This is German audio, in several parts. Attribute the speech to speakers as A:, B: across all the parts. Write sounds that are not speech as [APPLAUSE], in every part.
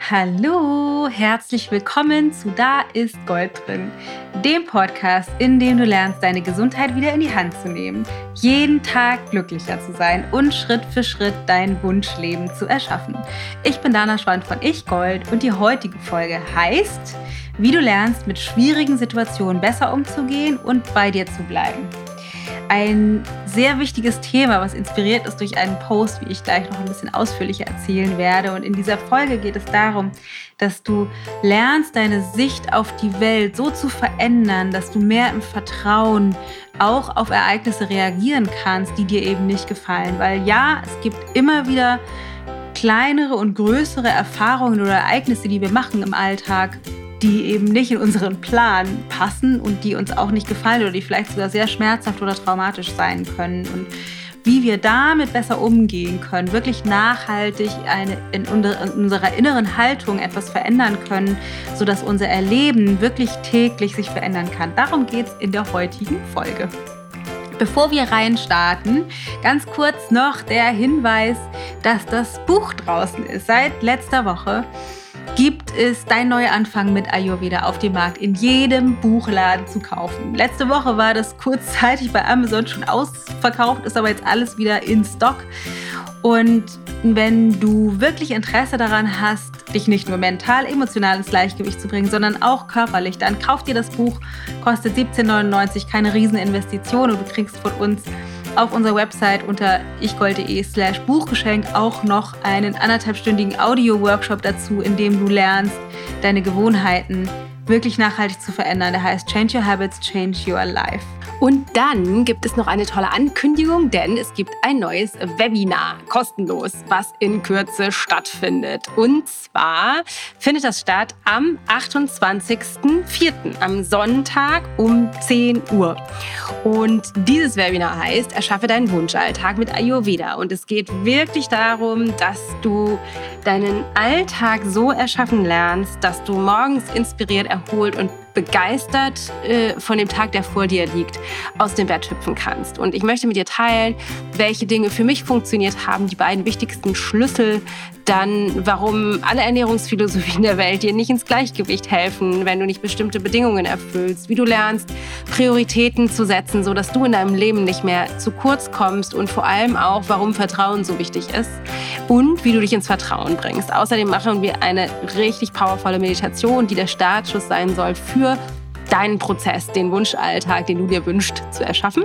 A: Hallo, herzlich willkommen zu Da ist Gold drin, dem Podcast, in dem du lernst, deine Gesundheit wieder in die Hand zu nehmen, jeden Tag glücklicher zu sein und Schritt für Schritt dein Wunschleben zu erschaffen. Ich bin Dana Schwand von Ich Gold und die heutige Folge heißt, wie du lernst, mit schwierigen Situationen besser umzugehen und bei dir zu bleiben ein sehr wichtiges Thema, was inspiriert ist durch einen Post, wie ich gleich noch ein bisschen ausführlicher erzählen werde. Und in dieser Folge geht es darum, dass du lernst, deine Sicht auf die Welt so zu verändern, dass du mehr im Vertrauen auch auf Ereignisse reagieren kannst, die dir eben nicht gefallen. Weil ja, es gibt immer wieder kleinere und größere Erfahrungen oder Ereignisse, die wir machen im Alltag, die eben nicht in unseren Plan passen und die uns auch nicht gefallen oder die vielleicht sogar sehr schmerzhaft oder traumatisch sein können. Und wie wir damit besser umgehen können, wirklich nachhaltig eine, in, unserer inneren Haltung etwas verändern können, sodass unser Erleben wirklich täglich sich verändern kann. Darum geht es in der heutigen Folge. Bevor wir reinstarten, ganz kurz noch der Hinweis, dass das Buch draußen ist seit letzter Woche gibt es Dein neuer Anfang mit Ayurveda auf dem Markt in jedem Buchladen zu kaufen. Letzte Woche war das kurzzeitig bei Amazon schon ausverkauft, ist aber jetzt alles wieder in Stock. Und wenn du wirklich Interesse daran hast, dich nicht nur mental, emotional ins Gleichgewicht zu bringen, sondern auch körperlich, dann kauf dir das Buch, kostet 17,99, keine Rieseninvestition und du kriegst von uns auf unserer Website unter ichgold.de slash Buchgeschenk auch noch einen anderthalbstündigen Audio-Workshop dazu, in dem du lernst, deine Gewohnheiten wirklich nachhaltig zu verändern. Der heißt Change Your Habits, Change Your Life.
B: Und dann gibt es noch eine tolle Ankündigung, denn es gibt ein neues Webinar, kostenlos, was in Kürze stattfindet. Und zwar findet das statt am 28.04., am Sonntag um 10 Uhr. Und dieses Webinar heißt, erschaffe deinen Wunschalltag mit Ayurveda. Und es geht wirklich darum, dass du deinen Alltag so erschaffen lernst, dass du morgens inspiriert, erholt und begeistert äh, von dem Tag, der vor dir liegt, aus dem Bett hüpfen kannst. Und ich möchte mit dir teilen, welche Dinge für mich funktioniert haben, die beiden wichtigsten Schlüssel, dann warum alle Ernährungsphilosophien der Welt dir nicht ins Gleichgewicht helfen, wenn du nicht bestimmte Bedingungen erfüllst, wie du lernst, Prioritäten zu setzen, sodass du in deinem Leben nicht mehr zu kurz kommst und vor allem auch, warum Vertrauen so wichtig ist und wie du dich ins Vertrauen bringst. Außerdem machen wir eine richtig powervolle Meditation, die der Startschuss sein soll für deinen Prozess, den Wunschalltag, den du dir wünschst, zu erschaffen.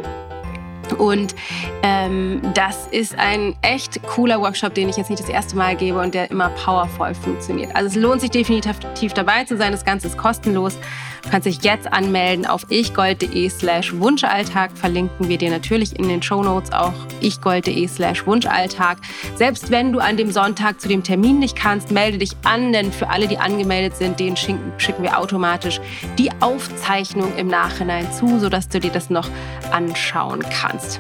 B: Und ähm, das ist ein echt cooler Workshop, den ich jetzt nicht das erste Mal gebe und der immer powervoll funktioniert. Also es lohnt sich definitiv dabei zu sein. Das Ganze ist kostenlos. Du kannst dich jetzt anmelden auf ichgold.de slash Wunschalltag. Verlinken wir dir natürlich in den Show Notes auch ichgold.de slash Wunschalltag. Selbst wenn du an dem Sonntag zu dem Termin nicht kannst, melde dich an, denn für alle, die angemeldet sind, denen schicken, schicken wir automatisch die Aufzeichnung im Nachhinein zu, sodass du dir das noch anschauen kannst.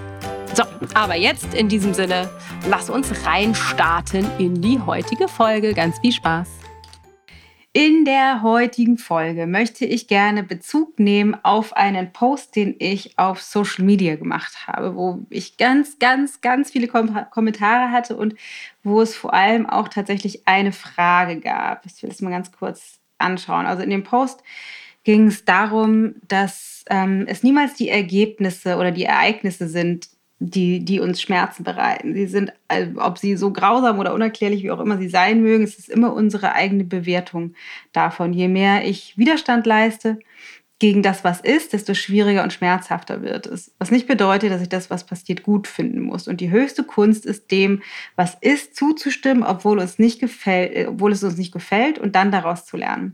B: So, aber jetzt in diesem Sinne, lass uns reinstarten in die heutige Folge. Ganz viel Spaß!
A: In der heutigen Folge möchte ich gerne Bezug nehmen auf einen Post, den ich auf Social Media gemacht habe, wo ich ganz, ganz, ganz viele Kom Kommentare hatte und wo es vor allem auch tatsächlich eine Frage gab. Ich will das mal ganz kurz anschauen. Also in dem Post ging es darum, dass ähm, es niemals die Ergebnisse oder die Ereignisse sind, die, die uns Schmerzen bereiten. Sie sind, also ob sie so grausam oder unerklärlich, wie auch immer sie sein mögen, es ist immer unsere eigene Bewertung davon. Je mehr ich Widerstand leiste gegen das, was ist, desto schwieriger und schmerzhafter wird es. Was nicht bedeutet, dass ich das, was passiert, gut finden muss. Und die höchste Kunst ist dem, was ist, zuzustimmen, obwohl, uns nicht gefällt, obwohl es uns nicht gefällt und dann daraus zu lernen.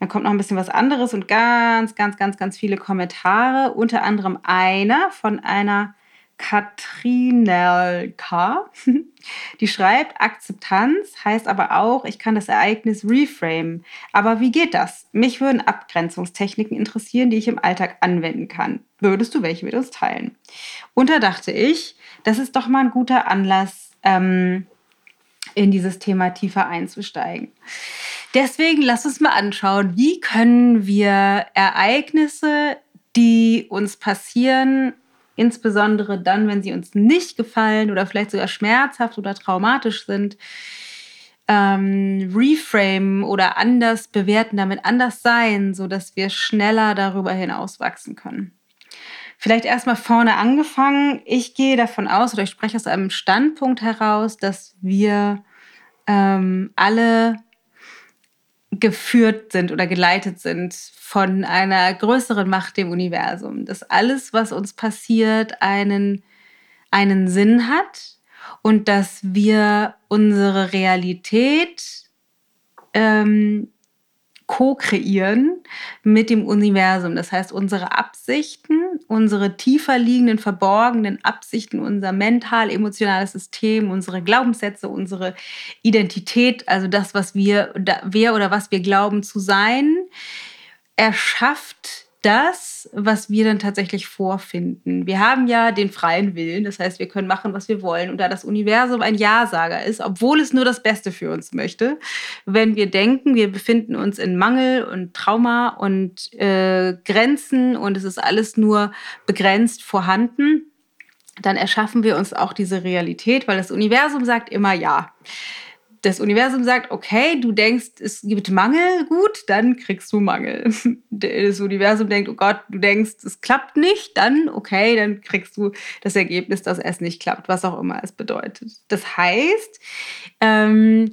A: Dann kommt noch ein bisschen was anderes und ganz, ganz, ganz, ganz viele Kommentare. Unter anderem einer von einer Katrinelka. [LAUGHS] Die schreibt, Akzeptanz heißt aber auch, ich kann das Ereignis reframe. Aber wie geht das? Mich würden Abgrenzungstechniken interessieren, die ich im Alltag anwenden kann. Würdest du welche mit uns teilen? Und da dachte ich, das ist doch mal ein guter Anlass, ähm, in dieses Thema tiefer einzusteigen. Deswegen lass uns mal anschauen, wie können wir Ereignisse, die uns passieren, insbesondere dann, wenn sie uns nicht gefallen oder vielleicht sogar schmerzhaft oder traumatisch sind, ähm, reframen oder anders bewerten, damit anders sein, sodass wir schneller darüber hinaus wachsen können. Vielleicht erstmal vorne angefangen. Ich gehe davon aus oder ich spreche aus einem Standpunkt heraus, dass wir ähm, alle geführt sind oder geleitet sind von einer größeren Macht im Universum. Dass alles, was uns passiert, einen, einen Sinn hat und dass wir unsere Realität ähm, co-kreieren mit dem Universum. Das heißt, unsere Absichten, unsere tiefer liegenden, verborgenen Absichten, unser mental-emotionales System, unsere Glaubenssätze, unsere Identität, also das, was wir, wer oder was wir glauben zu sein, erschafft das, was wir dann tatsächlich vorfinden. Wir haben ja den freien Willen, das heißt, wir können machen, was wir wollen. Und da das Universum ein Ja-Sager ist, obwohl es nur das Beste für uns möchte, wenn wir denken, wir befinden uns in Mangel und Trauma und äh, Grenzen und es ist alles nur begrenzt vorhanden, dann erschaffen wir uns auch diese Realität, weil das Universum sagt immer Ja das Universum sagt, okay, du denkst, es gibt Mangel, gut, dann kriegst du Mangel. [LAUGHS] Das Universum denkt, oh Gott, du denkst, es klappt nicht, dann okay, dann kriegst du das Ergebnis, dass es nicht klappt, was auch immer es bedeutet. Das heißt, ähm,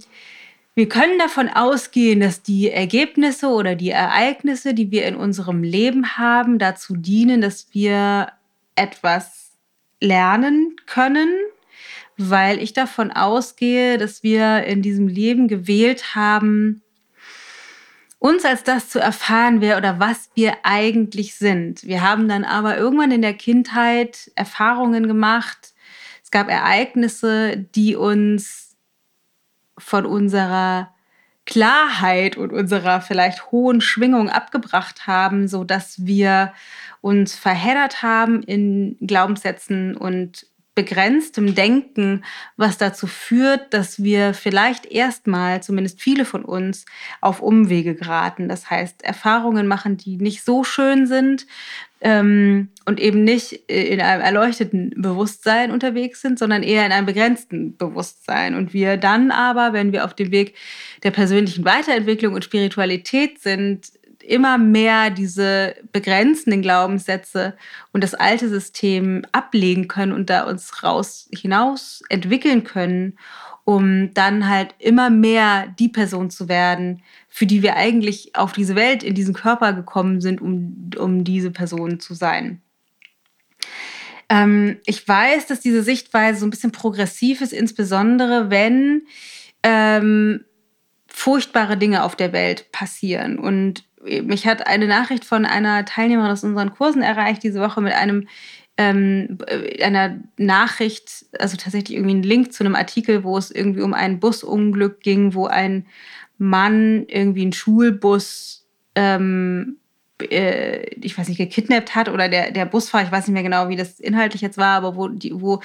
A: wir können davon ausgehen, dass die Ergebnisse oder die Ereignisse, die wir in unserem Leben haben, dazu dienen, dass wir etwas lernen können, weil ich davon ausgehe, dass wir in diesem Leben gewählt haben, uns als das zu erfahren, wer oder was wir eigentlich sind. Wir haben dann aber irgendwann in der Kindheit Erfahrungen gemacht. Es gab Ereignisse, die uns von unserer Klarheit und unserer vielleicht hohen Schwingung abgebracht haben, so dass wir uns verheddert haben in Glaubenssätzen und begrenztem Denken, was dazu führt, dass wir vielleicht erstmal, zumindest viele von uns, auf Umwege geraten. Das heißt, Erfahrungen machen, die nicht so schön sind ähm, und eben nicht in einem erleuchteten Bewusstsein unterwegs sind, sondern eher in einem begrenzten Bewusstsein. Und wir dann aber, wenn wir auf dem Weg der persönlichen Weiterentwicklung und Spiritualität sind, immer mehr diese begrenzenden Glaubenssätze und das alte System ablegen können und da uns raus hinaus entwickeln können, um dann halt immer mehr die Person zu werden, für die wir eigentlich auf diese Welt, in diesen Körper gekommen sind, um, um diese Person zu sein. Ähm, ich weiß, dass diese Sichtweise so ein bisschen progressiv ist, insbesondere wenn ähm, furchtbare Dinge auf der Welt passieren. Und mich hat eine Nachricht von einer Teilnehmerin aus unseren Kursen erreicht diese Woche mit einem ähm, einer Nachricht, also tatsächlich irgendwie ein Link zu einem Artikel, wo es irgendwie um ein Busunglück ging, wo ein Mann irgendwie einen Schulbus, ähm, äh, ich weiß nicht, gekidnappt hat oder der, der Busfahrer, ich weiß nicht mehr genau, wie das inhaltlich jetzt war, aber wo, die, wo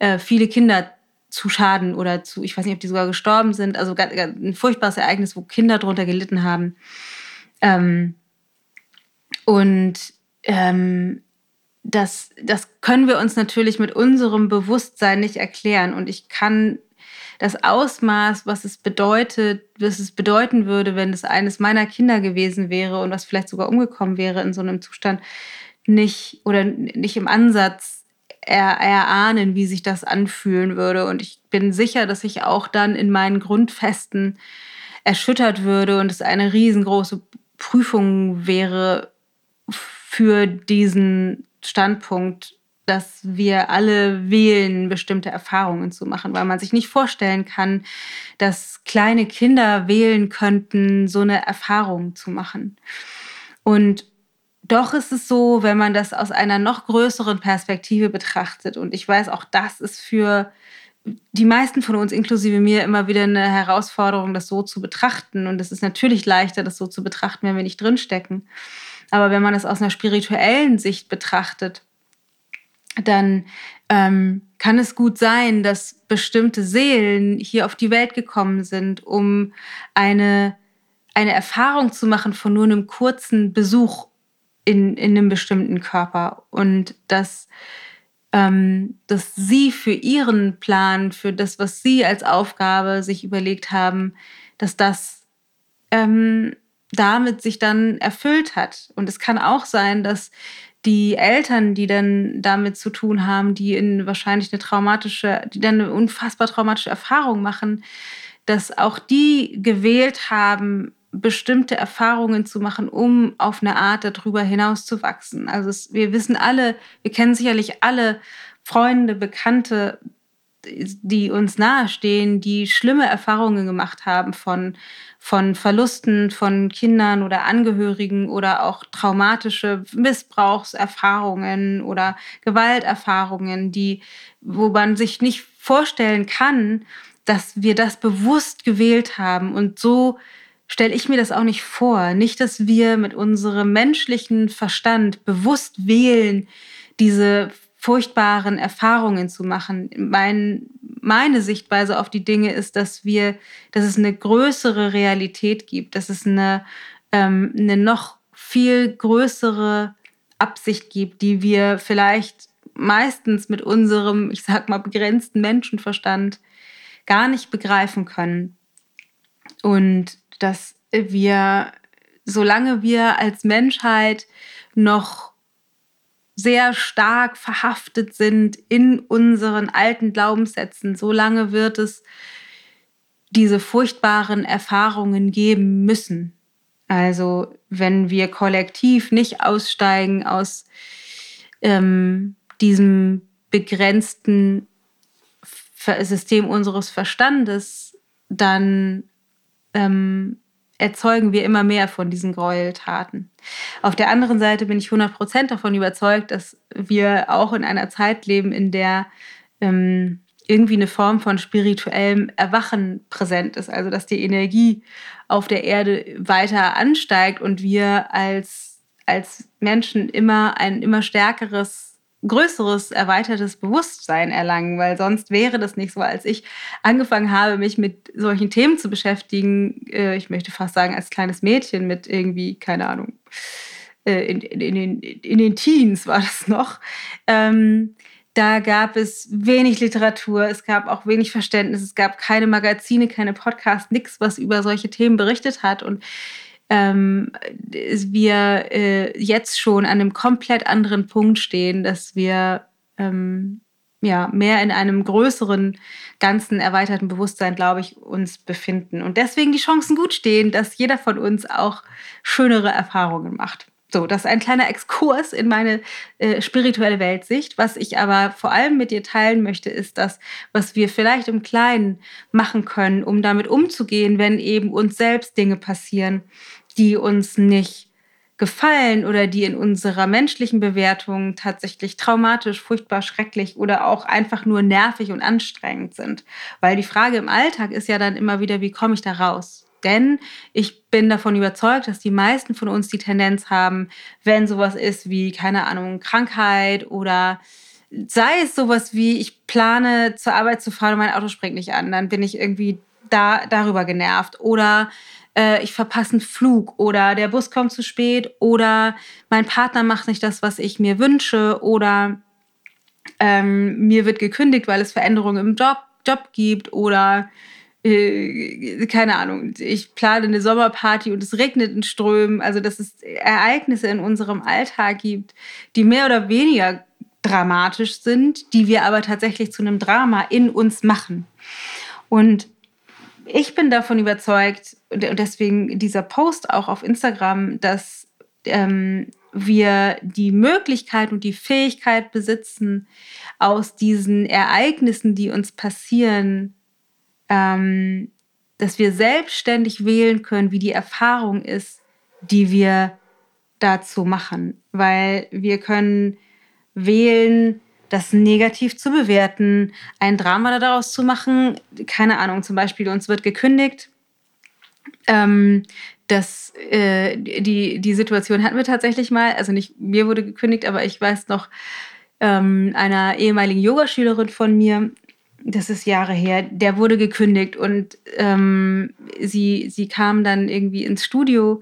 A: äh, viele Kinder zu Schaden oder zu, ich weiß nicht, ob die sogar gestorben sind, also ein furchtbares Ereignis, wo Kinder darunter gelitten haben. Ähm, und ähm, das, das können wir uns natürlich mit unserem Bewusstsein nicht erklären. Und ich kann das Ausmaß, was es bedeutet, was es bedeuten würde, wenn es eines meiner Kinder gewesen wäre und was vielleicht sogar umgekommen wäre in so einem Zustand, nicht oder nicht im Ansatz er, erahnen, wie sich das anfühlen würde. Und ich bin sicher, dass ich auch dann in meinen Grundfesten erschüttert würde und es eine riesengroße Prüfung wäre für diesen Standpunkt, dass wir alle wählen, bestimmte Erfahrungen zu machen, weil man sich nicht vorstellen kann, dass kleine Kinder wählen könnten, so eine Erfahrung zu machen. Und doch ist es so, wenn man das aus einer noch größeren Perspektive betrachtet, und ich weiß, auch das ist für die meisten von uns, inklusive mir, immer wieder eine Herausforderung, das so zu betrachten. Und es ist natürlich leichter, das so zu betrachten, wenn wir nicht drinstecken. Aber wenn man das aus einer spirituellen Sicht betrachtet, dann ähm, kann es gut sein, dass bestimmte Seelen hier auf die Welt gekommen sind, um eine, eine Erfahrung zu machen von nur einem kurzen Besuch in, in einem bestimmten Körper. Und dass ähm, dass sie für ihren Plan, für das, was sie als Aufgabe sich überlegt haben, dass das ähm, damit sich dann erfüllt hat. Und es kann auch sein, dass die Eltern, die dann damit zu tun haben, die in wahrscheinlich eine traumatische, die dann eine unfassbar traumatische Erfahrung machen, dass auch die gewählt haben, bestimmte Erfahrungen zu machen, um auf eine Art darüber hinaus zu wachsen. Also es, wir wissen alle, wir kennen sicherlich alle Freunde, Bekannte, die uns nahestehen, die schlimme Erfahrungen gemacht haben von, von Verlusten von Kindern oder Angehörigen oder auch traumatische Missbrauchserfahrungen oder Gewalterfahrungen, die, wo man sich nicht vorstellen kann, dass wir das bewusst gewählt haben und so stelle ich mir das auch nicht vor. Nicht, dass wir mit unserem menschlichen Verstand bewusst wählen, diese furchtbaren Erfahrungen zu machen. Mein, meine Sichtweise auf die Dinge ist, dass wir, dass es eine größere Realität gibt, dass es eine, ähm, eine noch viel größere Absicht gibt, die wir vielleicht meistens mit unserem, ich sag mal, begrenzten Menschenverstand gar nicht begreifen können. Und dass wir, solange wir als Menschheit noch sehr stark verhaftet sind in unseren alten Glaubenssätzen, solange wird es diese furchtbaren Erfahrungen geben müssen. Also wenn wir kollektiv nicht aussteigen aus ähm, diesem begrenzten System unseres Verstandes, dann ähm, erzeugen wir immer mehr von diesen Gräueltaten. Auf der anderen Seite bin ich 100% davon überzeugt, dass wir auch in einer Zeit leben, in der ähm, irgendwie eine Form von spirituellem Erwachen präsent ist. Also dass die Energie auf der Erde weiter ansteigt und wir als, als Menschen immer ein immer stärkeres größeres, erweitertes Bewusstsein erlangen, weil sonst wäre das nicht so. Als ich angefangen habe, mich mit solchen Themen zu beschäftigen, äh, ich möchte fast sagen, als kleines Mädchen mit irgendwie, keine Ahnung, äh, in, in, in, den, in den Teens war das noch, ähm, da gab es wenig Literatur, es gab auch wenig Verständnis, es gab keine Magazine, keine Podcasts, nichts, was über solche Themen berichtet hat. Und ähm, wir äh, jetzt schon an einem komplett anderen Punkt stehen, dass wir ähm, ja, mehr in einem größeren, ganzen, erweiterten Bewusstsein, glaube ich, uns befinden. Und deswegen die Chancen gut stehen, dass jeder von uns auch schönere Erfahrungen macht. So, das ist ein kleiner Exkurs in meine äh, spirituelle Weltsicht. Was ich aber vor allem mit dir teilen möchte, ist das, was wir vielleicht im Kleinen machen können, um damit umzugehen, wenn eben uns selbst Dinge passieren, die uns nicht gefallen oder die in unserer menschlichen Bewertung tatsächlich traumatisch, furchtbar, schrecklich oder auch einfach nur nervig und anstrengend sind. Weil die Frage im Alltag ist ja dann immer wieder, wie komme ich da raus? Denn ich bin davon überzeugt, dass die meisten von uns die Tendenz haben, wenn sowas ist wie, keine Ahnung, Krankheit oder sei es sowas wie, ich plane zur Arbeit zu fahren und mein Auto springt nicht an, dann bin ich irgendwie da, darüber genervt. Oder äh, ich verpasse einen Flug oder der Bus kommt zu spät oder mein Partner macht nicht das, was ich mir wünsche oder ähm, mir wird gekündigt, weil es Veränderungen im Job, Job gibt oder äh, keine Ahnung, ich plane eine Sommerparty und es regnet in Strömen. Also, dass es Ereignisse in unserem Alltag gibt, die mehr oder weniger dramatisch sind, die wir aber tatsächlich zu einem Drama in uns machen. Und ich bin davon überzeugt, und deswegen dieser Post auch auf Instagram, dass ähm, wir die Möglichkeit und die Fähigkeit besitzen, aus diesen Ereignissen, die uns passieren, ähm, dass wir selbstständig wählen können, wie die Erfahrung ist, die wir dazu machen. Weil wir können wählen, das negativ zu bewerten, ein Drama daraus zu machen. Keine Ahnung, zum Beispiel uns wird gekündigt. Ähm, das, äh, die, die Situation hatten wir tatsächlich mal. Also nicht mir wurde gekündigt, aber ich weiß noch ähm, einer ehemaligen Yogaschülerin von mir, das ist Jahre her, der wurde gekündigt und ähm, sie, sie kam dann irgendwie ins Studio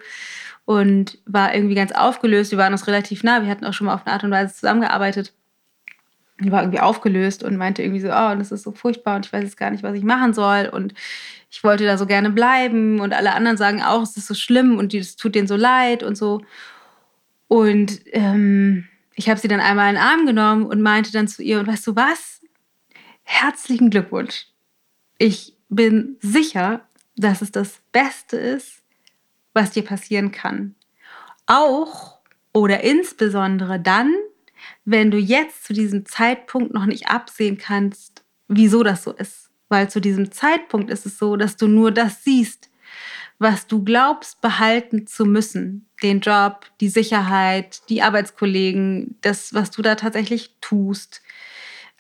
A: und war irgendwie ganz aufgelöst. Wir waren uns relativ nah, wir hatten auch schon mal auf eine Art und Weise zusammengearbeitet. war irgendwie aufgelöst und meinte irgendwie so, oh, das ist so furchtbar und ich weiß jetzt gar nicht, was ich machen soll und ich wollte da so gerne bleiben und alle anderen sagen auch, es ist so schlimm und es tut denen so leid und so. Und ähm, ich habe sie dann einmal in den Arm genommen und meinte dann zu ihr, und weißt du was? Herzlichen Glückwunsch. Ich bin sicher, dass es das Beste ist, was dir passieren kann. Auch oder insbesondere dann, wenn du jetzt zu diesem Zeitpunkt noch nicht absehen kannst, wieso das so ist. Weil zu diesem Zeitpunkt ist es so, dass du nur das siehst, was du glaubst behalten zu müssen. Den Job, die Sicherheit, die Arbeitskollegen, das, was du da tatsächlich tust.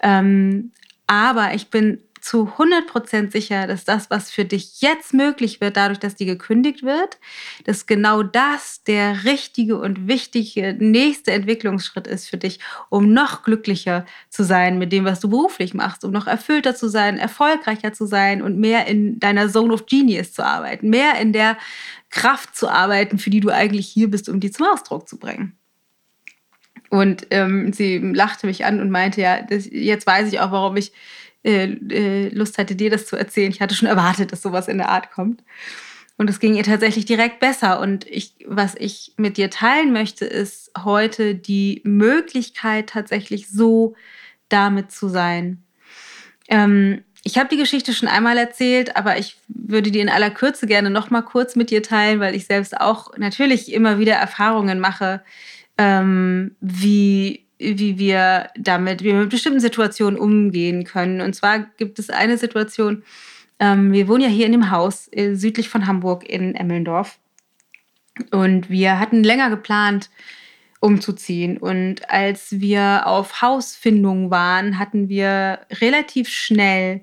A: Ähm, aber ich bin zu 100% sicher, dass das, was für dich jetzt möglich wird, dadurch, dass die gekündigt wird, dass genau das der richtige und wichtige nächste Entwicklungsschritt ist für dich, um noch glücklicher zu sein mit dem, was du beruflich machst, um noch erfüllter zu sein, erfolgreicher zu sein und mehr in deiner Zone of Genius zu arbeiten, mehr in der Kraft zu arbeiten, für die du eigentlich hier bist, um die zum Ausdruck zu bringen. Und ähm, sie lachte mich an und meinte, ja, das, jetzt weiß ich auch, warum ich äh, äh, Lust hatte, dir das zu erzählen. Ich hatte schon erwartet, dass sowas in der Art kommt. Und es ging ihr tatsächlich direkt besser. Und ich, was ich mit dir teilen möchte, ist heute die Möglichkeit, tatsächlich so damit zu sein. Ähm, ich habe die Geschichte schon einmal erzählt, aber ich würde die in aller Kürze gerne noch mal kurz mit dir teilen, weil ich selbst auch natürlich immer wieder Erfahrungen mache, ähm, wie wie wir damit, wie wir mit bestimmten Situationen umgehen können. Und zwar gibt es eine Situation, ähm, wir wohnen ja hier in dem Haus äh, südlich von Hamburg in Emmelndorf. Und wir hatten länger geplant, umzuziehen. Und als wir auf Hausfindung waren, hatten wir relativ schnell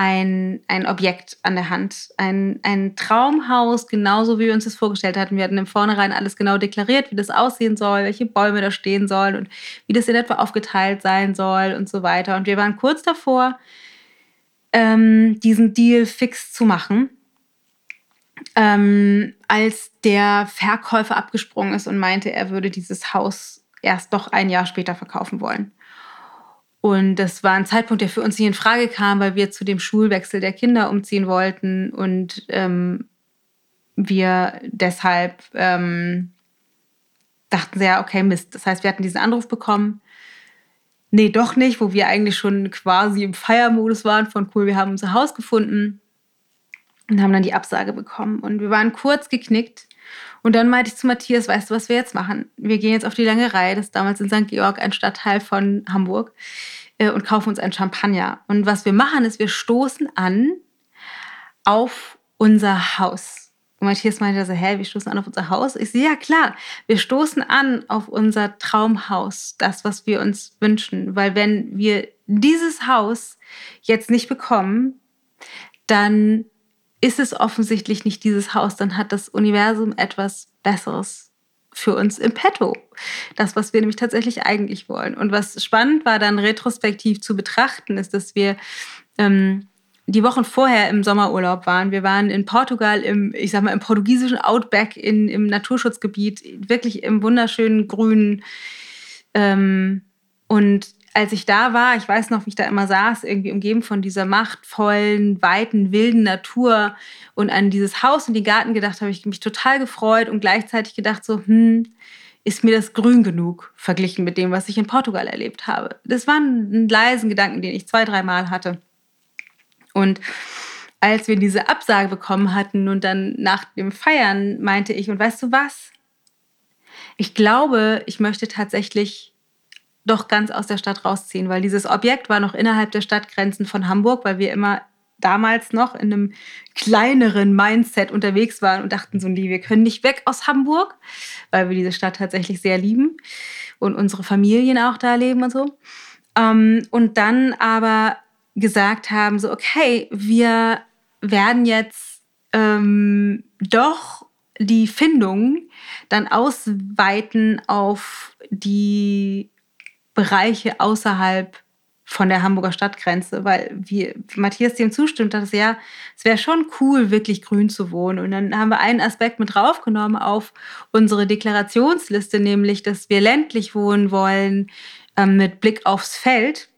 A: ein, ein Objekt an der Hand. Ein, ein Traumhaus, genauso wie wir uns das vorgestellt hatten. Wir hatten im Vornherein alles genau deklariert, wie das aussehen soll, welche Bäume da stehen sollen und wie das in etwa aufgeteilt sein soll und so weiter. Und wir waren kurz davor, ähm, diesen Deal fix zu machen, ähm, als der Verkäufer abgesprungen ist und meinte, er würde dieses Haus erst doch ein Jahr später verkaufen wollen. Und das war ein Zeitpunkt, der für uns nicht in Frage kam, weil wir zu dem Schulwechsel der Kinder umziehen wollten und ähm, wir deshalb ähm, dachten sehr, okay, Mist. Das heißt, wir hatten diesen Anruf bekommen. Nee, doch nicht, wo wir eigentlich schon quasi im Feiermodus waren von cool, wir haben unser Haus gefunden und haben dann die Absage bekommen. Und wir waren kurz geknickt. Und dann meinte ich zu Matthias, weißt du, was wir jetzt machen? Wir gehen jetzt auf die lange Reihe, das ist damals in St. Georg, ein Stadtteil von Hamburg, äh, und kaufen uns ein Champagner. Und was wir machen, ist, wir stoßen an auf unser Haus. Und Matthias meinte so, hä, wir stoßen an auf unser Haus? Ich sehe, ja klar, wir stoßen an auf unser Traumhaus, das, was wir uns wünschen. Weil wenn wir dieses Haus jetzt nicht bekommen, dann ist es offensichtlich nicht dieses Haus, dann hat das Universum etwas Besseres für uns im Petto. Das, was wir nämlich tatsächlich eigentlich wollen. Und was spannend war, dann retrospektiv zu betrachten, ist, dass wir ähm, die Wochen vorher im Sommerurlaub waren. Wir waren in Portugal im, ich sag mal, im portugiesischen Outback in, im Naturschutzgebiet, wirklich im wunderschönen Grünen. Ähm, und als ich da war, ich weiß noch, wie ich da immer saß, irgendwie umgeben von dieser machtvollen, weiten, wilden Natur und an dieses Haus und den Garten gedacht, habe ich mich total gefreut und gleichzeitig gedacht so, hm, ist mir das grün genug verglichen mit dem, was ich in Portugal erlebt habe. Das war ein leisen Gedanken, den ich zwei, dreimal hatte. Und als wir diese Absage bekommen hatten und dann nach dem Feiern meinte ich, und weißt du was? Ich glaube, ich möchte tatsächlich doch ganz aus der Stadt rausziehen, weil dieses Objekt war noch innerhalb der Stadtgrenzen von Hamburg, weil wir immer damals noch in einem kleineren Mindset unterwegs waren und dachten so, nee, wir können nicht weg aus Hamburg, weil wir diese Stadt tatsächlich sehr lieben und unsere Familien auch da leben und so. Ähm, und dann aber gesagt haben, so, okay, wir werden jetzt ähm, doch die Findung dann ausweiten auf die Bereiche außerhalb von der Hamburger Stadtgrenze, weil wie Matthias dem zustimmt, dass ja, es wäre schon cool, wirklich grün zu wohnen. Und dann haben wir einen Aspekt mit draufgenommen auf unsere Deklarationsliste, nämlich, dass wir ländlich wohnen wollen, äh, mit Blick aufs Feld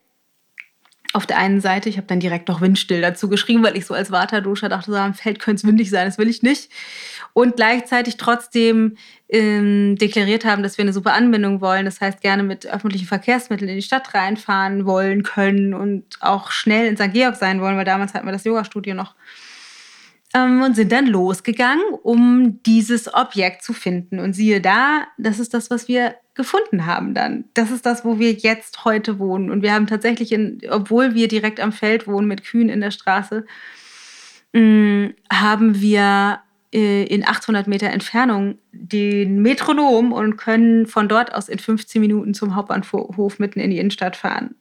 A: auf der einen Seite, ich habe dann direkt noch windstill dazu geschrieben, weil ich so als Waterduscher dachte, so am Feld könnte es windig sein, das will ich nicht. Und gleichzeitig trotzdem ähm, deklariert haben, dass wir eine super Anbindung wollen. Das heißt, gerne mit öffentlichen Verkehrsmitteln in die Stadt reinfahren wollen können und auch schnell in St. Georg sein wollen, weil damals hatten wir das Yoga-Studio noch ähm, und sind dann losgegangen, um dieses Objekt zu finden. Und siehe da, das ist das, was wir gefunden haben dann. Das ist das, wo wir jetzt heute wohnen. Und wir haben tatsächlich, in, obwohl wir direkt am Feld wohnen mit Kühen in der Straße, mh, mm, haben wir äh, in 800 Meter Entfernung den Metronom und können von dort aus in 15 Minuten zum Hauptbahnhof mitten in die Innenstadt fahren.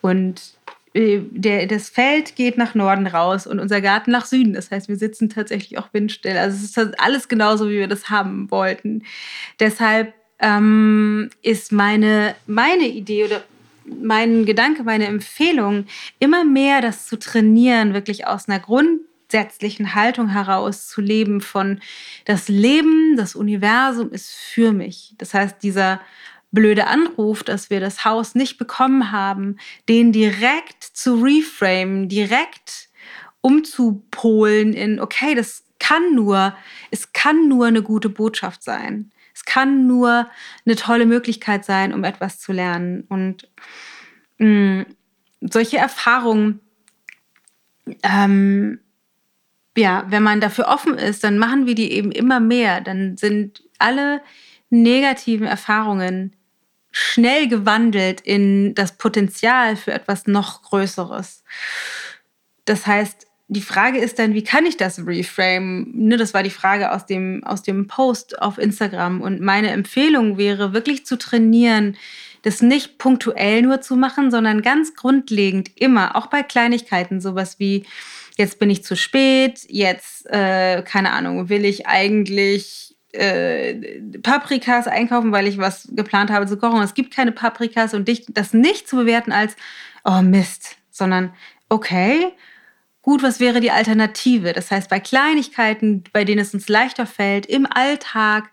A: Und der, das Feld geht nach Norden raus und unser Garten nach Süden. Das heißt, wir sitzen tatsächlich auch windstill. Also es ist alles genauso, wie wir das haben wollten. Deshalb ähm, ist meine, meine Idee oder mein Gedanke, meine Empfehlung, immer mehr das zu trainieren, wirklich aus einer grundsätzlichen Haltung heraus zu leben von das Leben, das Universum ist für mich. Das heißt, dieser blöde Anruf, dass wir das Haus nicht bekommen haben, den direkt zu reframen, direkt umzupolen in, okay, das kann nur, es kann nur eine gute Botschaft sein. Es kann nur eine tolle Möglichkeit sein, um etwas zu lernen. Und mh, mm, solche Erfahrungen, ähm, ja, wenn man dafür offen ist, dann machen wir die eben immer mehr. Dann sind alle negativen Erfahrungen schnell gewandelt in das Potenzial für etwas noch Größeres. Das heißt, die Frage ist dann, wie kann ich das reframe? Ne, das war die Frage aus dem, aus dem Post auf Instagram. Und meine Empfehlung wäre, wirklich zu trainieren, das nicht punktuell nur zu machen, sondern ganz grundlegend immer, auch bei Kleinigkeiten, sowas wie, jetzt bin ich zu spät, jetzt, äh, keine Ahnung, will ich eigentlich äh, Paprikas einkaufen, weil ich was geplant habe zu kochen. Es gibt keine Paprikas und dich, das nicht zu bewerten als, oh Mist, sondern okay, gut, was wäre die Alternative? Das heißt, bei Kleinigkeiten, bei denen es uns leichter fällt, im Alltag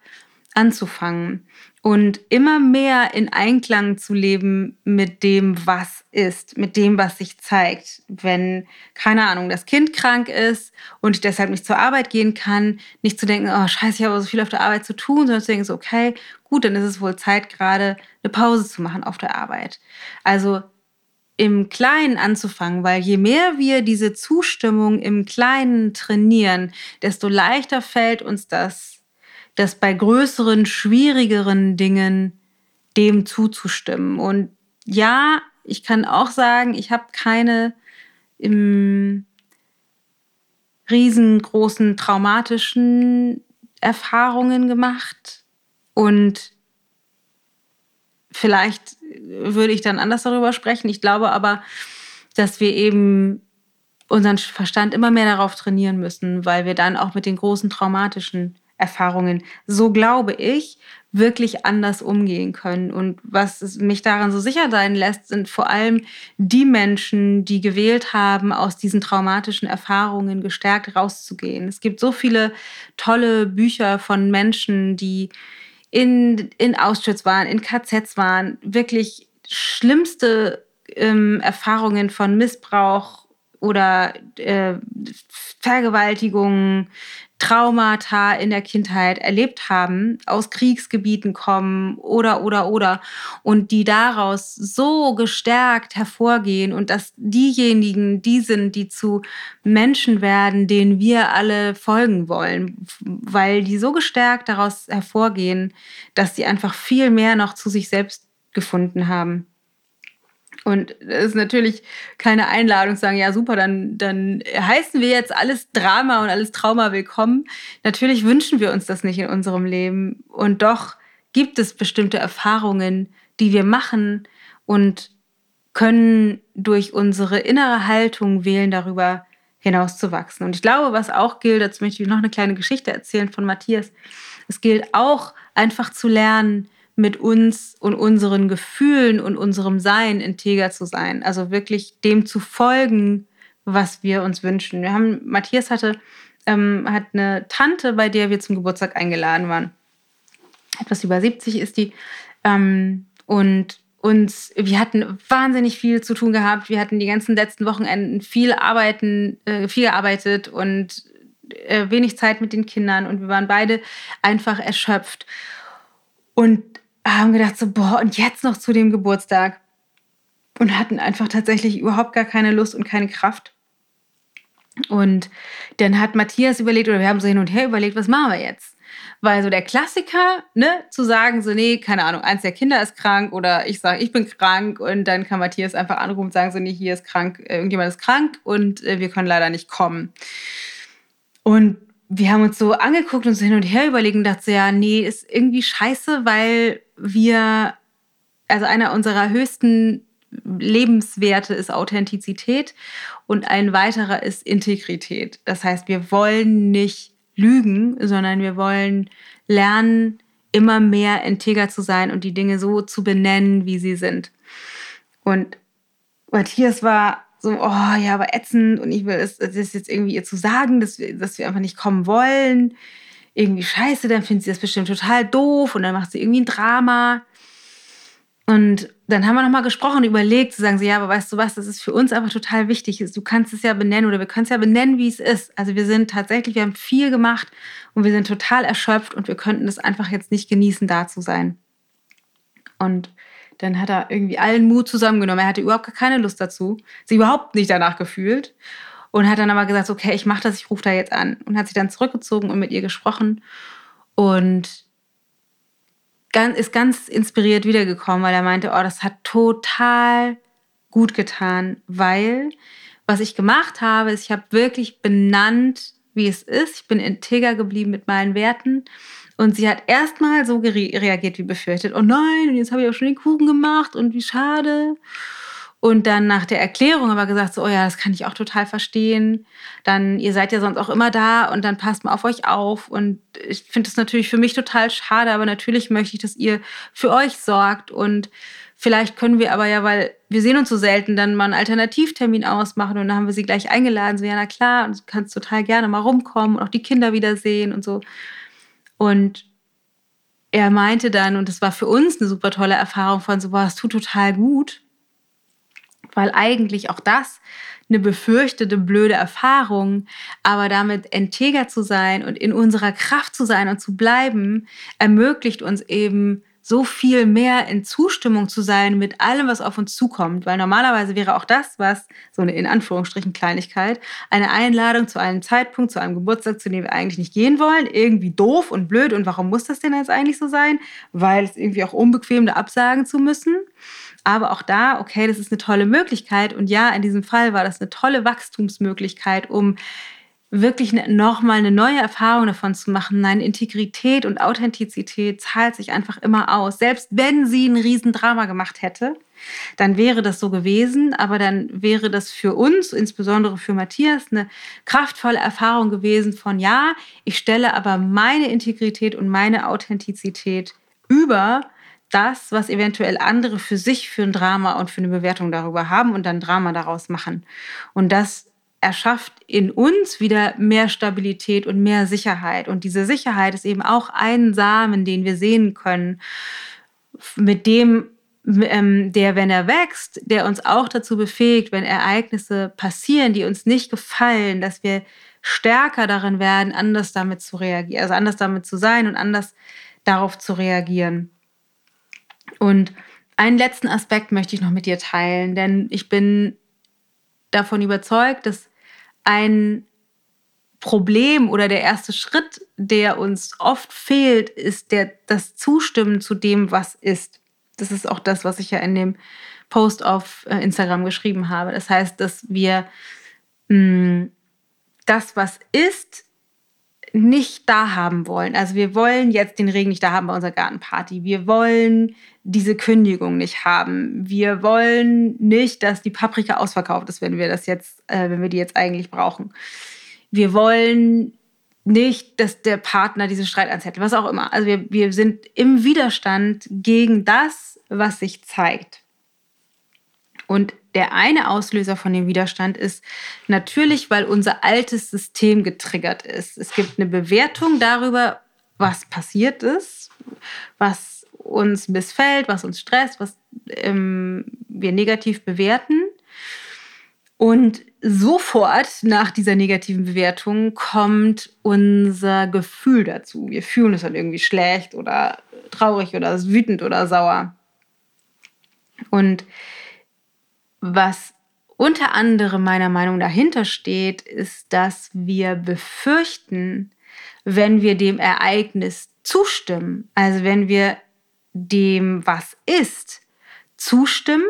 A: anzufangen und immer mehr in Einklang zu leben mit dem, was ist, mit dem, was sich zeigt. Wenn, keine Ahnung, das Kind krank ist und ich deshalb nicht zur Arbeit gehen kann, nicht zu denken, oh scheiße, ich habe so viel auf der Arbeit zu tun, sondern zu denken, so, okay, gut, dann ist es wohl Zeit, gerade eine Pause zu machen auf der Arbeit. Also im Kleinen anzufangen, weil je mehr wir diese Zustimmung im Kleinen trainieren, desto leichter fällt uns das dass bei größeren, schwierigeren Dingen dem zuzustimmen. Und ja, ich kann auch sagen, ich habe keine im riesengroßen traumatischen Erfahrungen gemacht. Und vielleicht würde ich dann anders darüber sprechen. Ich glaube aber, dass wir eben unseren Verstand immer mehr darauf trainieren müssen, weil wir dann auch mit den großen traumatischen Erfahrungen, so glaube ich, wirklich anders umgehen können. Und was mich daran so sicher sein lässt, sind vor allem die Menschen, die gewählt haben, aus diesen traumatischen Erfahrungen gestärkt rauszugehen. Es gibt so viele tolle Bücher von Menschen, die in, in Auschwitz waren, in KZs waren, wirklich schlimmste ähm, Erfahrungen von Missbrauch oder äh, Vergewaltigungen, Traumata in der Kindheit erlebt haben, aus Kriegsgebieten kommen oder, oder, oder, und die daraus so gestärkt hervorgehen und dass diejenigen die sind, die zu Menschen werden, denen wir alle folgen wollen, weil die so gestärkt daraus hervorgehen, dass sie einfach viel mehr noch zu sich selbst gefunden haben. Und das ist natürlich keine Einladung zu sagen, ja super, dann, dann heißen wir jetzt alles Drama und alles Trauma willkommen. Natürlich wünschen wir uns das nicht in unserem Leben. Und doch gibt es bestimmte Erfahrungen, die wir machen und können durch unsere innere Haltung wählen, darüber hinaus zu wachsen. Und ich glaube, was auch gilt, dazu möchte ich noch eine kleine Geschichte erzählen von Matthias. Es gilt auch einfach zu lernen, mit uns und unseren Gefühlen und unserem Sein integer zu sein. Also wirklich dem zu folgen, was wir uns wünschen. Wir haben, Matthias hatte, ähm, hat eine Tante, bei der wir zum Geburtstag eingeladen waren. Etwas über 70 ist die. Ähm, und uns, wir hatten wahnsinnig viel zu tun gehabt. Wir hatten die ganzen letzten Wochenenden viel arbeiten, äh, viel gearbeitet und äh, wenig Zeit mit den Kindern und wir waren beide einfach erschöpft und haben gedacht so boah und jetzt noch zu dem Geburtstag und hatten einfach tatsächlich überhaupt gar keine Lust und keine Kraft. Und dann hat Matthias überlegt oder wir haben so hin und her überlegt, was machen wir jetzt? Weil so der Klassiker, ne, zu sagen, so, nee, keine Ahnung, eins der Kinder ist krank oder ich sage, ich bin krank und dann kann Matthias einfach anrufen und sagen, so, nee, hier ist krank, äh, irgendjemand ist krank und äh, wir können leider nicht kommen. Und wir haben uns so angeguckt und so hin und her dachten so, ja, nee, ist irgendwie scheiße, weil wir, also einer unserer höchsten Lebenswerte ist Authentizität und ein weiterer ist Integrität. Das heißt, wir wollen nicht lügen, sondern wir wollen lernen, immer mehr integer zu sein und die Dinge so zu benennen, wie sie sind. Und Matthias war so, oh ja, aber ätzend und ich will es jetzt irgendwie ihr zu sagen, dass wir, dass wir einfach nicht kommen wollen. Irgendwie scheiße, dann findet sie das bestimmt total doof und dann macht sie irgendwie ein Drama. Und dann haben wir nochmal gesprochen und überlegt, zu sagen, so, ja, aber weißt du was, das ist für uns einfach total wichtig. Du kannst es ja benennen oder wir können es ja benennen, wie es ist. Also wir sind tatsächlich, wir haben viel gemacht und wir sind total erschöpft und wir könnten es einfach jetzt nicht genießen, da zu sein. Und dann hat er irgendwie allen Mut zusammengenommen. Er hatte überhaupt keine Lust dazu, sie überhaupt nicht danach gefühlt und hat dann aber gesagt, okay, ich mache das, ich rufe da jetzt an und hat sich dann zurückgezogen und mit ihr gesprochen und ist ganz inspiriert wiedergekommen, weil er meinte, oh, das hat total gut getan, weil was ich gemacht habe, ist, ich habe wirklich benannt, wie es ist. Ich bin integer geblieben mit meinen Werten. Und sie hat erstmal so reagiert wie befürchtet. Oh nein, und jetzt habe ich auch schon den Kuchen gemacht und wie schade. Und dann nach der Erklärung aber gesagt, so, oh ja, das kann ich auch total verstehen. Dann, ihr seid ja sonst auch immer da und dann passt mal auf euch auf. Und ich finde das natürlich für mich total schade, aber natürlich möchte ich, dass ihr für euch sorgt. Und vielleicht können wir aber ja, weil wir sehen uns so selten, dann mal einen Alternativtermin ausmachen. Und dann haben wir sie gleich eingeladen. So, ja, na klar, und du kannst total gerne mal rumkommen und auch die Kinder wiedersehen und so. Und er meinte dann, und das war für uns eine super tolle Erfahrung von so, boah, es tut total gut weil eigentlich auch das eine befürchtete, blöde Erfahrung, aber damit integer zu sein und in unserer Kraft zu sein und zu bleiben, ermöglicht uns eben so viel mehr in Zustimmung zu sein mit allem, was auf uns zukommt. Weil normalerweise wäre auch das, was so eine in Anführungsstrichen Kleinigkeit, eine Einladung zu einem Zeitpunkt, zu einem Geburtstag, zu dem wir eigentlich nicht gehen wollen, irgendwie doof und blöd. Und warum muss das denn jetzt eigentlich so sein? Weil es irgendwie auch unbequem, da absagen zu müssen. Aber auch da, okay, das ist eine tolle Möglichkeit. Und ja, in diesem Fall war das eine tolle Wachstumsmöglichkeit, um wirklich ne, nochmal eine neue Erfahrung davon zu machen. Nein, Integrität und Authentizität zahlt sich einfach immer aus. Selbst wenn sie ein Riesendrama gemacht hätte, dann wäre das so gewesen, aber dann wäre das für uns, insbesondere für Matthias, eine kraftvolle Erfahrung gewesen von, ja, ich stelle aber meine Integrität und meine Authentizität über das, was eventuell andere für sich für ein Drama und für eine Bewertung darüber haben und dann Drama daraus machen. Und das erschafft in uns wieder mehr Stabilität und mehr Sicherheit. Und diese Sicherheit ist eben auch ein Samen, den wir sehen können, mit dem, ähm, der, wenn er wächst, der uns auch dazu befähigt, wenn Ereignisse passieren, die uns nicht gefallen, dass wir stärker darin werden, anders damit zu reagieren, also anders damit zu sein und anders darauf zu reagieren. Und einen letzten Aspekt möchte ich noch mit dir teilen, denn ich bin davon überzeugt, dass ein Problem oder der erste Schritt, der uns oft fehlt, ist der, das Zustimmen zu dem, was ist. Das ist auch das, was ich ja in dem Post auf äh, Instagram geschrieben habe. Das heißt, dass wir mh, mm, das, was ist, nicht da haben wollen. Also wir wollen jetzt den Regen nicht da haben bei unserer Gartenparty. Wir wollen diese Kündigung nicht haben. Wir wollen nicht, dass die Paprika ausverkauft ist, wenn wir das jetzt, äh, wenn wir die jetzt eigentlich brauchen. Wir wollen nicht, dass der Partner diese Streit anzettelt, was auch immer. Also wir, wir sind im Widerstand gegen das, was sich zeigt. Und der eine Auslöser von dem Widerstand ist natürlich, weil unser altes System getriggert ist. Es gibt eine Bewertung darüber, was passiert ist, was uns missfällt, was uns stresst, was ähm, wir negativ bewerten. Und sofort nach dieser negativen Bewertung kommt unser Gefühl dazu. Wir fühlen uns dann irgendwie schlecht oder traurig oder wütend oder sauer. Und was unter anderem meiner Meinung dahinter steht, ist, dass wir befürchten, wenn wir dem Ereignis zustimmen, also wenn wir dem, was ist, zustimmen,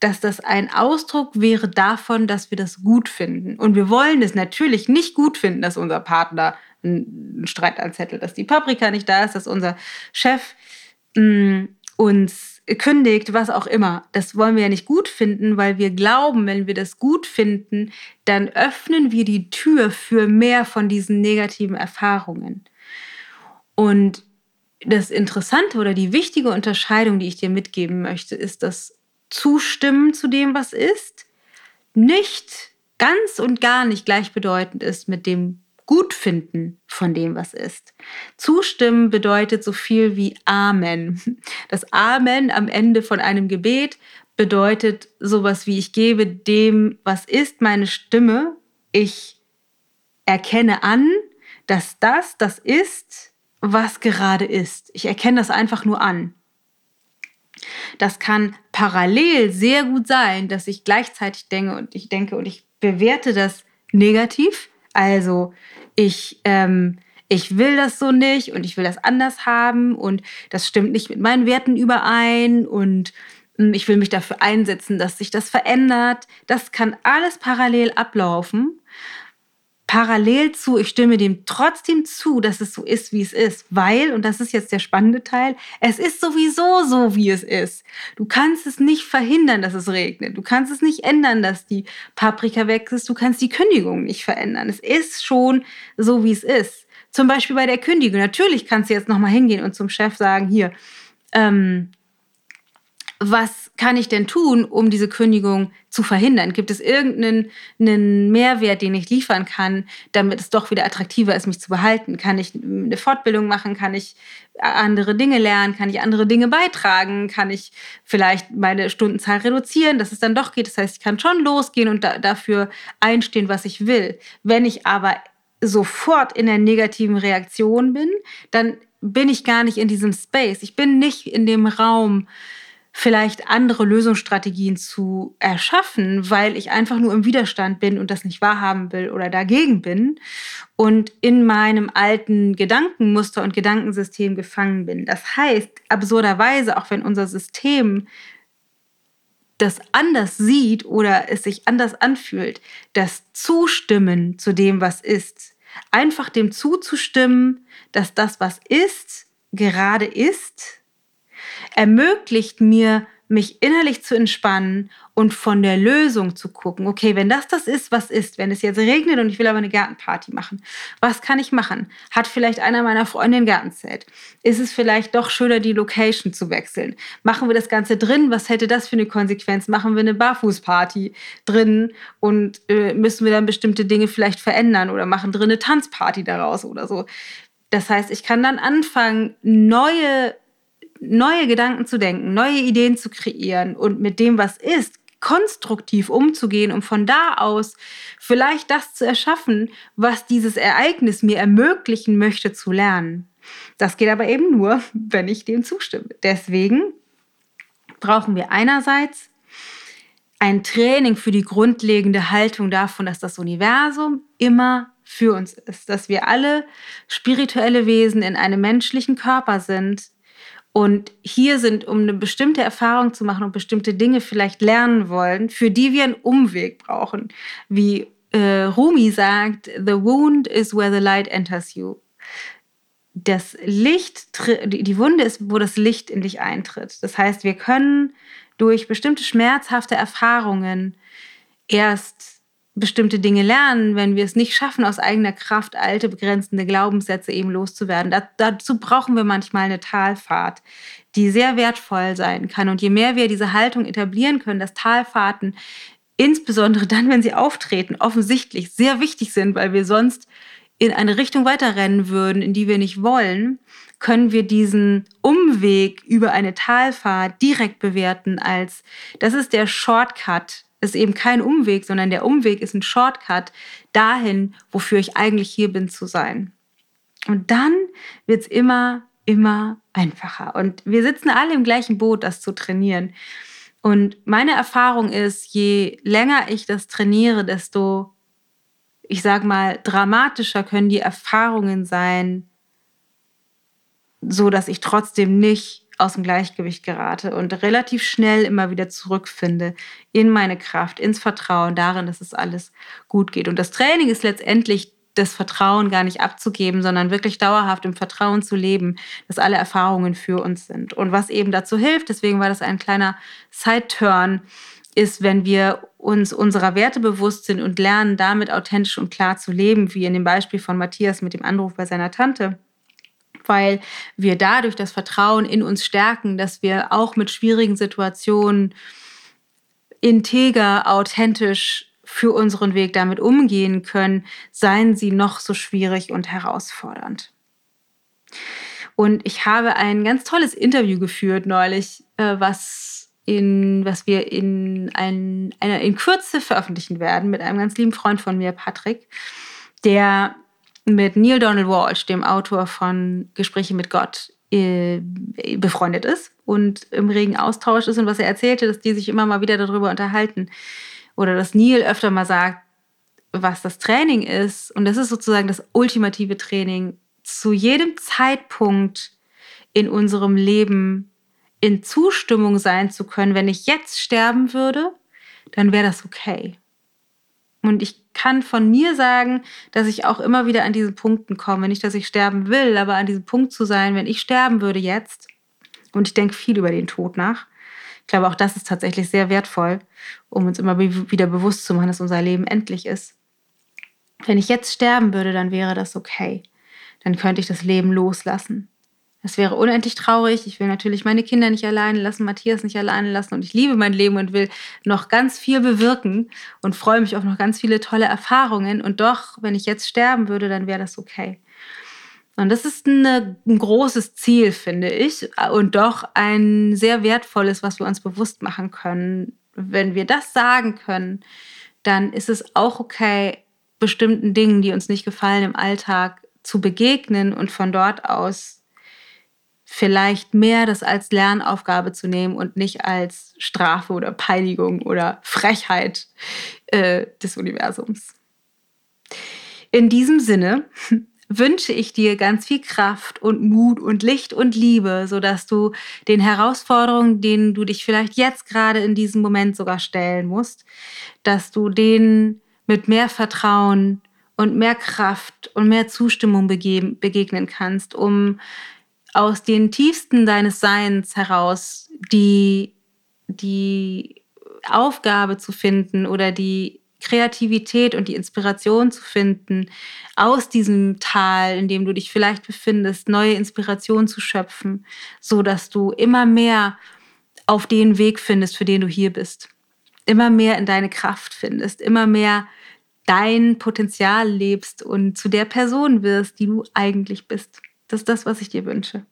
A: dass das ein Ausdruck wäre davon, dass wir das gut finden. Und wir wollen es natürlich nicht gut finden, dass unser Partner einen Streit anzettelt, dass die Paprika nicht da ist, dass unser Chef mh, mm, uns kündigt, was auch immer. Das wollen wir ja nicht gut finden, weil wir glauben, wenn wir das gut finden, dann öffnen wir die Tür für mehr von diesen negativen Erfahrungen. Und das Interessante oder die wichtige Unterscheidung, die ich dir mitgeben möchte, ist, dass Zustimmen zu dem, was ist, nicht ganz und gar nicht gleichbedeutend ist mit dem Gutfinden von dem, was ist. Zustimmen bedeutet so viel wie Amen. Das Amen am Ende von einem Gebet bedeutet sowas wie ich gebe dem, was ist, meine Stimme. Ich erkenne an, dass das das ist, was gerade ist. Ich erkenne das einfach nur an. Das kann parallel sehr gut sein, dass ich gleichzeitig denke und ich denke und ich bewerte das negativ. Also ich, ähm, ich will das so nicht und ich will das anders haben und das stimmt nicht mit meinen Werten überein und hm, ich will mich dafür einsetzen, dass sich das verändert. Das kann alles parallel ablaufen parallel zu, ich stimme dem trotzdem zu, dass es so ist, wie es ist, weil, und das ist jetzt der spannende Teil, es ist sowieso so, wie es ist. Du kannst es nicht verhindern, dass es regnet. Du kannst es nicht ändern, dass die Paprika wächst. Du kannst die Kündigung nicht verändern. Es ist schon so, wie es ist. Zum Beispiel bei der Kündigung. Natürlich kannst du jetzt nochmal hingehen und zum Chef sagen, hier, ähm, was kann ich denn tun, um diese Kündigung zu verhindern? Gibt es irgendeinen Mehrwert, den ich liefern kann, damit es doch wieder attraktiver ist, mich zu behalten? Kann ich eine Fortbildung machen? Kann ich andere Dinge lernen? Kann ich andere Dinge beitragen? Kann ich vielleicht meine Stundenzahl reduzieren, dass es dann doch geht? Das heißt, ich kann schon losgehen und da, dafür einstehen, was ich will. Wenn ich aber sofort in der negativen Reaktion bin, dann bin ich gar nicht in diesem Space. Ich bin nicht in dem Raum, vielleicht andere Lösungsstrategien zu erschaffen, weil ich einfach nur im Widerstand bin und das nicht wahrhaben will oder dagegen bin und in meinem alten Gedankenmuster und Gedankensystem gefangen bin. Das heißt, absurderweise, auch wenn unser System das anders sieht oder es sich anders anfühlt, das Zustimmen zu dem, was ist, einfach dem zuzustimmen, dass das, was ist, gerade ist, ermöglicht mir, mich innerlich zu entspannen und von der Lösung zu gucken. Okay, wenn das das ist, was ist, wenn es jetzt regnet und ich will aber eine Gartenparty machen, was kann ich machen? Hat vielleicht einer meiner Freunde ein Gartenzelt? Ist es vielleicht doch schöner, die Location zu wechseln? Machen wir das Ganze drin? Was hätte das für eine Konsequenz? Machen wir eine Barfußparty drin und äh, müssen wir dann bestimmte Dinge vielleicht verändern oder machen drin eine Tanzparty daraus oder so? Das heißt, ich kann dann anfangen, neue neue Gedanken zu denken, neue Ideen zu kreieren und mit dem, was ist, konstruktiv umzugehen, um von da aus vielleicht das zu erschaffen, was dieses Ereignis mir ermöglichen möchte zu lernen. Das geht aber eben nur, [LAUGHS] wenn ich dem zustimme. Deswegen brauchen wir einerseits ein Training für die grundlegende Haltung davon, dass das Universum immer für uns ist, dass wir alle spirituelle Wesen in einem menschlichen Körper sind, und hier sind, um eine bestimmte Erfahrung zu machen und bestimmte Dinge vielleicht lernen wollen, für die wir einen Umweg brauchen. Wie äh, Rumi sagt, the wound is where the light enters you. Das Licht, die Wunde ist, wo das Licht in dich eintritt. Das heißt, wir können durch bestimmte schmerzhafte Erfahrungen erst bestimmte Dinge lernen, wenn wir es nicht schaffen, aus eigener Kraft alte, begrenzende Glaubenssätze eben loszuwerden. Da, dazu brauchen wir manchmal eine Talfahrt, die sehr wertvoll sein kann. Und je mehr wir diese Haltung etablieren können, dass Talfahrten, insbesondere dann, wenn sie auftreten, offensichtlich sehr wichtig sind, weil wir sonst in eine Richtung weiterrennen würden, in die wir nicht wollen, können wir diesen Umweg über eine Talfahrt direkt bewerten als, das ist der Shortcut, ist eben kein Umweg, sondern der Umweg ist ein Shortcut dahin, wofür ich eigentlich hier bin zu sein. Und dann wird es immer, immer einfacher. Und wir sitzen alle im gleichen Boot, das zu trainieren. Und meine Erfahrung ist, je länger ich das trainiere, desto, ich sag mal, dramatischer können die Erfahrungen sein, so dass ich trotzdem nicht aus dem Gleichgewicht gerate und relativ schnell immer wieder zurückfinde in meine Kraft, ins Vertrauen darin, dass es alles gut geht. Und das Training ist letztendlich das Vertrauen gar nicht abzugeben, sondern wirklich dauerhaft im Vertrauen zu leben, dass alle Erfahrungen für uns sind. Und was eben dazu hilft, deswegen war das ein kleiner Side-Turn, ist, wenn wir uns unserer Werte bewusst sind und lernen, damit authentisch und klar zu leben, wie in dem Beispiel von Matthias mit dem Anruf bei seiner Tante weil wir dadurch das Vertrauen in uns stärken, dass wir auch mit schwierigen Situationen integer, authentisch für unseren Weg damit umgehen können, seien sie noch so schwierig und herausfordernd. Und ich habe ein ganz tolles Interview geführt neulich, äh, was, in, was wir in, ein, einer, in Kürze veröffentlichen werden mit einem ganz lieben Freund von mir, Patrick, der mit Neil Donald Walsh, dem Autor von Gespräche mit Gott, äh, befreundet ist und im regen Austausch ist und was er erzählte, dass die sich immer mal wieder darüber unterhalten, oder dass Neil öfter mal sagt, was das Training ist. Und das ist sozusagen das ultimative Training, zu jedem Zeitpunkt in unserem Leben in Zustimmung sein zu können. Wenn ich jetzt sterben würde, dann wäre das okay. Und ich kann von mir sagen, dass ich auch immer wieder an diesen Punkten komme. Nicht, dass ich sterben will, aber an diesem Punkt zu sein, wenn ich sterben würde jetzt, und ich denke viel über den Tod nach, ich glaube, auch das ist tatsächlich sehr wertvoll, um uns immer wieder bewusst zu machen, dass unser Leben endlich ist. Wenn ich jetzt sterben würde, dann wäre das okay. Dann könnte ich das Leben loslassen. Es wäre unendlich traurig. Ich will natürlich meine Kinder nicht alleine lassen, Matthias nicht alleine lassen und ich liebe mein Leben und will noch ganz viel bewirken und freue mich auf noch ganz viele tolle Erfahrungen. Und doch, wenn ich jetzt sterben würde, dann wäre das okay. Und das ist eine, ein großes Ziel, finde ich, und doch ein sehr wertvolles, was wir uns bewusst machen können. Wenn wir das sagen können, dann ist es auch okay, bestimmten Dingen, die uns nicht gefallen im Alltag, zu begegnen und von dort aus vielleicht mehr das als Lernaufgabe zu nehmen und nicht als Strafe oder Peinigung oder Frechheit äh, des Universums. In diesem Sinne [LAUGHS] wünsche ich dir ganz viel Kraft und Mut und Licht und Liebe, sodass du den Herausforderungen, denen du dich vielleicht jetzt gerade in diesem Moment sogar stellen musst, dass du denen mit mehr Vertrauen und mehr Kraft und mehr Zustimmung begegnen kannst, um aus den tiefsten deines Seins heraus die, die Aufgabe zu finden oder die Kreativität und die Inspiration zu finden, aus diesem Tal, in dem du dich vielleicht befindest, neue Inspiration zu schöpfen, so dass du immer mehr auf den Weg findest, für den du hier bist. Immer mehr in deine Kraft findest, immer mehr dein Potenzial lebst und zu der Person wirst, die du eigentlich bist. Das ist das, was ich dir wünsche.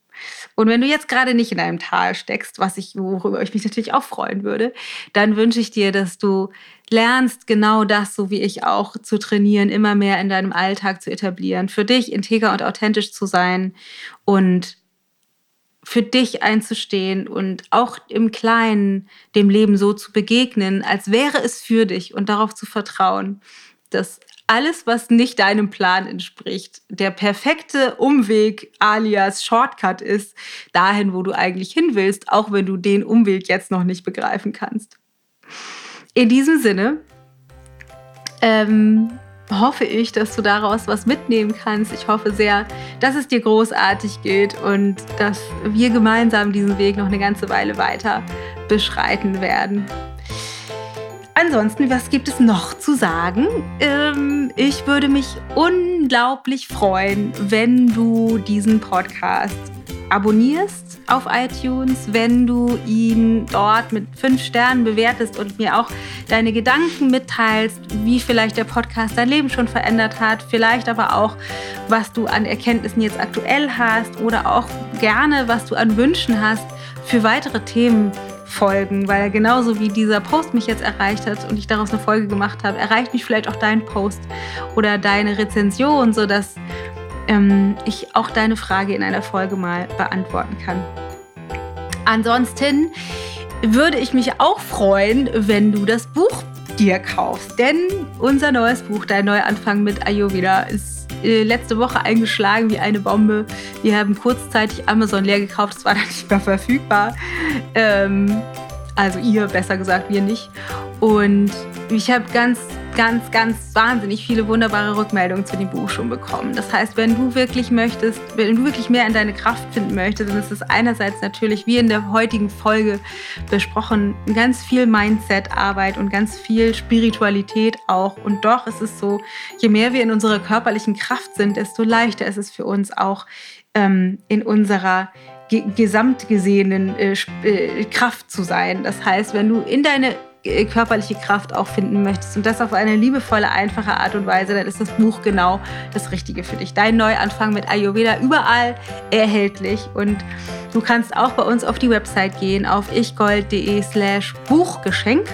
A: Und wenn du jetzt gerade nicht in einem Tal steckst, was ich, worüber ich mich natürlich auch freuen würde, dann wünsche ich dir, dass du lernst, genau das, so wie ich auch, zu trainieren, immer mehr in deinem Alltag zu etablieren, für dich integer und authentisch zu sein und für dich einzustehen und auch im Kleinen dem Leben so zu begegnen, als wäre es für dich und darauf zu vertrauen, dass alles, was nicht deinem Plan entspricht, der perfekte Umweg alias Shortcut ist, dahin, wo du eigentlich hin willst, auch wenn du den Umweg jetzt noch nicht begreifen kannst. In diesem Sinne ähm, hoffe ich, dass du daraus was mitnehmen kannst. Ich hoffe sehr, dass es dir großartig geht und dass wir gemeinsam diesen Weg noch eine ganze Weile weiter beschreiten werden. Ansonsten, was gibt es noch zu sagen? Ähm, ich würde mich unglaublich freuen, wenn du diesen Podcast abonnierst auf iTunes, wenn du ihn dort mit fünf Sternen bewertest und mir auch deine Gedanken mitteilst, wie vielleicht der Podcast dein Leben schon verändert hat, vielleicht aber auch, was du an Erkenntnissen jetzt aktuell hast oder auch gerne, was du an Wünschen hast für weitere Themen folgen, weil genauso wie dieser Post mich jetzt erreicht hat und ich daraus eine Folge gemacht habe, erreicht mich vielleicht auch dein Post oder deine Rezension, sodass ähm, ich auch deine Frage in einer Folge mal beantworten kann. Ansonsten würde ich mich auch freuen, wenn du das Buch dir kaufst, denn unser neues Buch, Dein Neuanfang mit Ayurveda, ist äh, letzte Woche eingeschlagen wie eine Bombe. Wir haben kurzzeitig Amazon leer gekauft, es war [LAUGHS] dann nicht mehr verfügbar. Ähm, also ihr, besser gesagt, wir nicht. Und ich habe ganz ganz, ganz wahnsinnig viele wunderbare Rückmeldungen zu dem Buch schon bekommen. Das heißt, wenn du wirklich möchtest, wenn du wirklich mehr in deine Kraft finden möchtest, dann ist es einerseits natürlich, wie in der heutigen Folge besprochen, ganz viel Mindset-Arbeit und ganz viel Spiritualität auch. Und doch ist es so, je mehr wir in unserer körperlichen Kraft sind, desto leichter ist es für uns auch ähm, in unserer gesamt gesehenen äh, äh, Kraft zu sein. Das heißt, wenn du in deine körperliche Kraft auch finden möchtest und das auf eine liebevolle, einfache Art und Weise, dann ist das Buch genau das Richtige für dich. Dein Neuanfang mit Ayurveda überall erhältlich und du kannst auch bei uns auf die Website gehen auf ichgold.de slash Buchgeschenk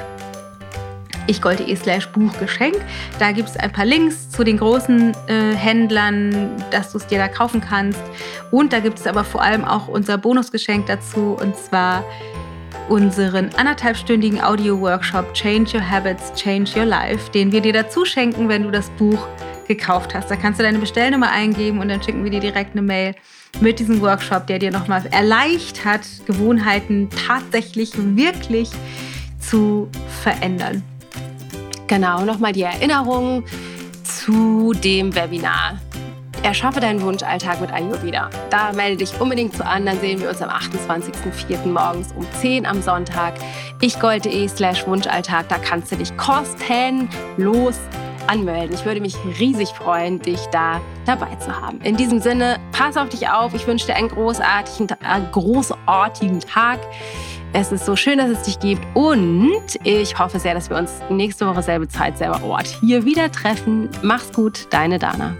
A: ichgold.de slash Buchgeschenk. Da gibt es ein paar Links zu den großen äh, Händlern, dass du es dir da kaufen kannst. Und da gibt es aber vor allem auch unser Bonusgeschenk dazu und zwar unseren anderthalbstündigen Audio-Workshop Change Your Habits, Change Your Life, den wir dir dazu schenken, wenn du das Buch gekauft hast. Da kannst du deine Bestellnummer eingeben und dann schicken wir dir direkt eine Mail mit diesem Workshop, der dir nochmal erleichtert, Gewohnheiten tatsächlich wirklich zu verändern.
B: Genau, nochmal die Erinnerung zu dem Webinar. Erschaffe deinen Wunschalltag mit Ayurveda. Da melde dich unbedingt zu an, dann sehen wir uns am 28.04. morgens um 10 am Sonntag. ichgold.de slash Wunschalltag, da kannst du dich kostenlos anmelden. Ich würde mich riesig freuen, dich da dabei zu haben. In diesem Sinne, pass auf dich auf. Ich wünsche dir einen großartigen, äh, großartigen Tag. Es ist so schön, dass es dich gibt und ich hoffe sehr, dass wir uns nächste Woche selbe Zeit, selber Ort hier wieder treffen. Mach's gut, deine Dana.